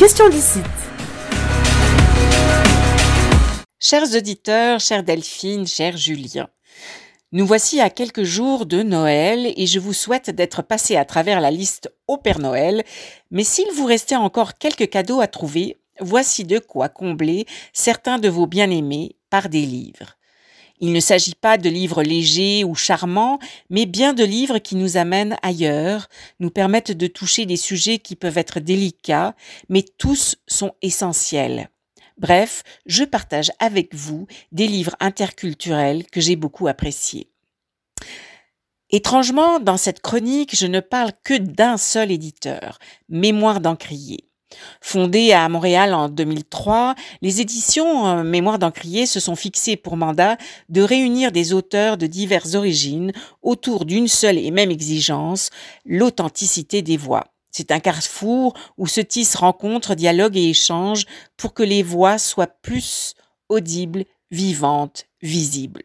question d'ici. Chers auditeurs, chère Delphine, cher Julien, nous voici à quelques jours de Noël et je vous souhaite d'être passé à travers la liste au Père Noël, mais s'il vous restait encore quelques cadeaux à trouver, voici de quoi combler certains de vos bien-aimés par des livres. Il ne s'agit pas de livres légers ou charmants, mais bien de livres qui nous amènent ailleurs, nous permettent de toucher des sujets qui peuvent être délicats, mais tous sont essentiels. Bref, je partage avec vous des livres interculturels que j'ai beaucoup appréciés. Étrangement, dans cette chronique, je ne parle que d'un seul éditeur, Mémoire d'Encrier. Fondée à Montréal en 2003, les éditions euh, Mémoire d'Encrier se sont fixées pour mandat de réunir des auteurs de diverses origines autour d'une seule et même exigence, l'authenticité des voix. C'est un carrefour où se tissent rencontres, dialogues et échanges pour que les voix soient plus audibles, vivantes, visibles.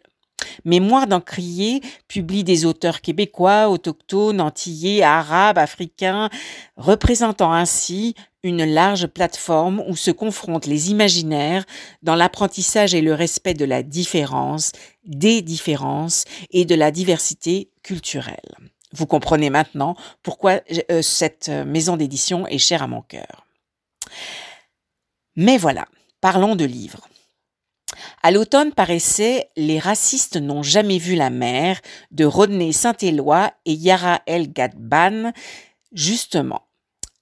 Mémoire d'Encrier publie des auteurs québécois, autochtones, antillais, arabes, africains, représentant ainsi une large plateforme où se confrontent les imaginaires dans l'apprentissage et le respect de la différence, des différences et de la diversité culturelle. Vous comprenez maintenant pourquoi euh, cette maison d'édition est chère à mon cœur. Mais voilà, parlons de livres. À l'automne paraissait Les racistes n'ont jamais vu la mer de Rodney Saint-Éloi et Yara El Gadban, justement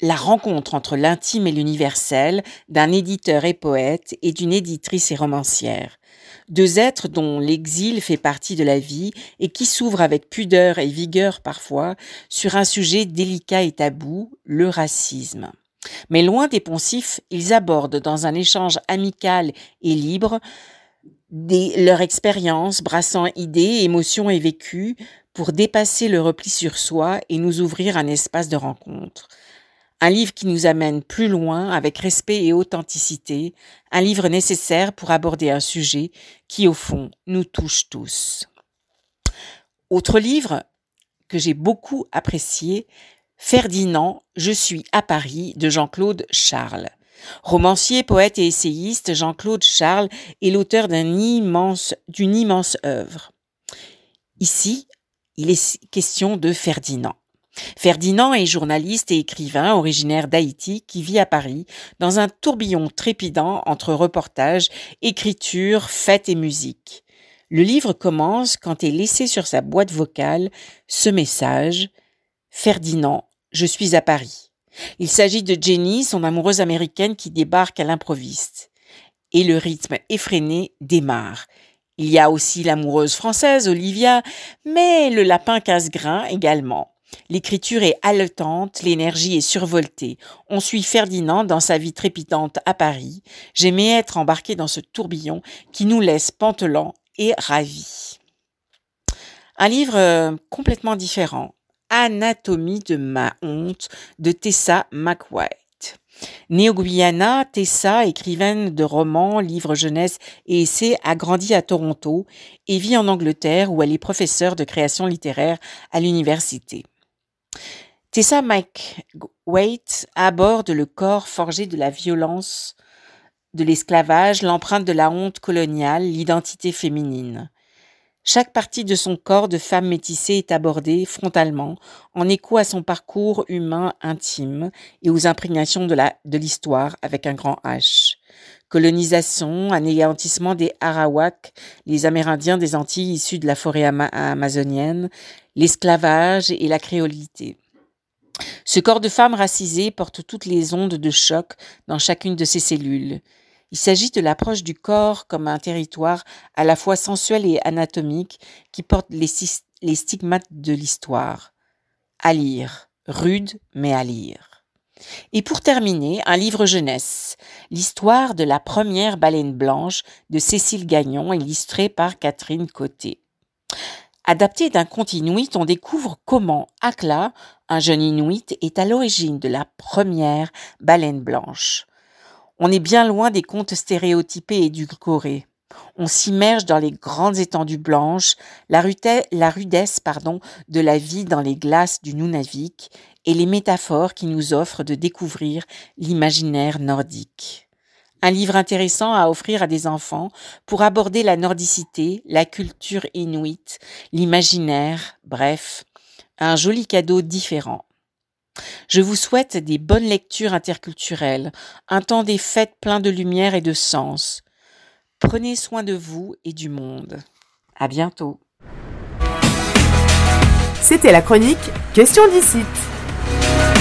la rencontre entre l'intime et l'universel d'un éditeur et poète et d'une éditrice et romancière. Deux êtres dont l'exil fait partie de la vie et qui s'ouvrent avec pudeur et vigueur parfois sur un sujet délicat et tabou, le racisme. Mais loin des poncifs, ils abordent dans un échange amical et libre leur expérience brassant idées, émotions et vécus pour dépasser le repli sur soi et nous ouvrir un espace de rencontre. Un livre qui nous amène plus loin avec respect et authenticité, un livre nécessaire pour aborder un sujet qui au fond nous touche tous. Autre livre que j'ai beaucoup apprécié, Ferdinand, Je suis à Paris de Jean-Claude Charles. Romancier, poète et essayiste, Jean-Claude Charles est l'auteur d'une immense, œuvre. Ici, il est question de Ferdinand. Ferdinand est journaliste et écrivain originaire d'Haïti qui vit à Paris dans un tourbillon trépidant entre reportages, écriture, fêtes et musique. Le livre commence quand est laissé sur sa boîte vocale ce message Ferdinand, je suis à Paris. Il s'agit de Jenny, son amoureuse américaine qui débarque à l'improviste. Et le rythme effréné démarre. Il y a aussi l'amoureuse française, Olivia, mais le lapin casse-grain également. L'écriture est haletante, l'énergie est survoltée. On suit Ferdinand dans sa vie trépidante à Paris. J'aimais être embarqué dans ce tourbillon qui nous laisse pantelants et ravis. Un livre euh, complètement différent, Anatomie de ma honte de Tessa McWhite. Née au Guyana, Tessa, écrivaine de romans, livres jeunesse et essais, a grandi à Toronto et vit en Angleterre où elle est professeure de création littéraire à l'université. Tessa McWhite aborde le corps forgé de la violence, de l'esclavage, l'empreinte de la honte coloniale, l'identité féminine. Chaque partie de son corps de femme métissée est abordée frontalement, en écho à son parcours humain intime et aux imprégnations de l'histoire avec un grand H. Colonisation, anéantissement des Arawaks, les Amérindiens des Antilles issus de la forêt amazonienne, l'esclavage et la créolité. Ce corps de femme racisée porte toutes les ondes de choc dans chacune de ses cellules. Il s'agit de l'approche du corps comme un territoire à la fois sensuel et anatomique qui porte les, stigmates de l'histoire. À lire, rude mais à lire. Et pour terminer, un livre jeunesse, l'histoire de la première baleine blanche de Cécile Gagnon, illustrée par Catherine Côté. Adapté d'un conte inuit, on découvre comment Akla, un jeune inuit, est à l'origine de la première baleine blanche. On est bien loin des contes stéréotypés et édulcorés. On s'immerge dans les grandes étendues blanches, la, rudesse, de la vie dans les glaces du Nunavik et les métaphores qui nous offrent de découvrir l'imaginaire nordique. Un livre intéressant à offrir à des enfants pour aborder la nordicité, la culture inuite, l'imaginaire, bref, un joli cadeau différent. Je vous souhaite des bonnes lectures interculturelles, un temps des fêtes plein de lumière et de sens. Prenez soin de vous et du monde. À bientôt. C'était la chronique Question d'ici. Bye.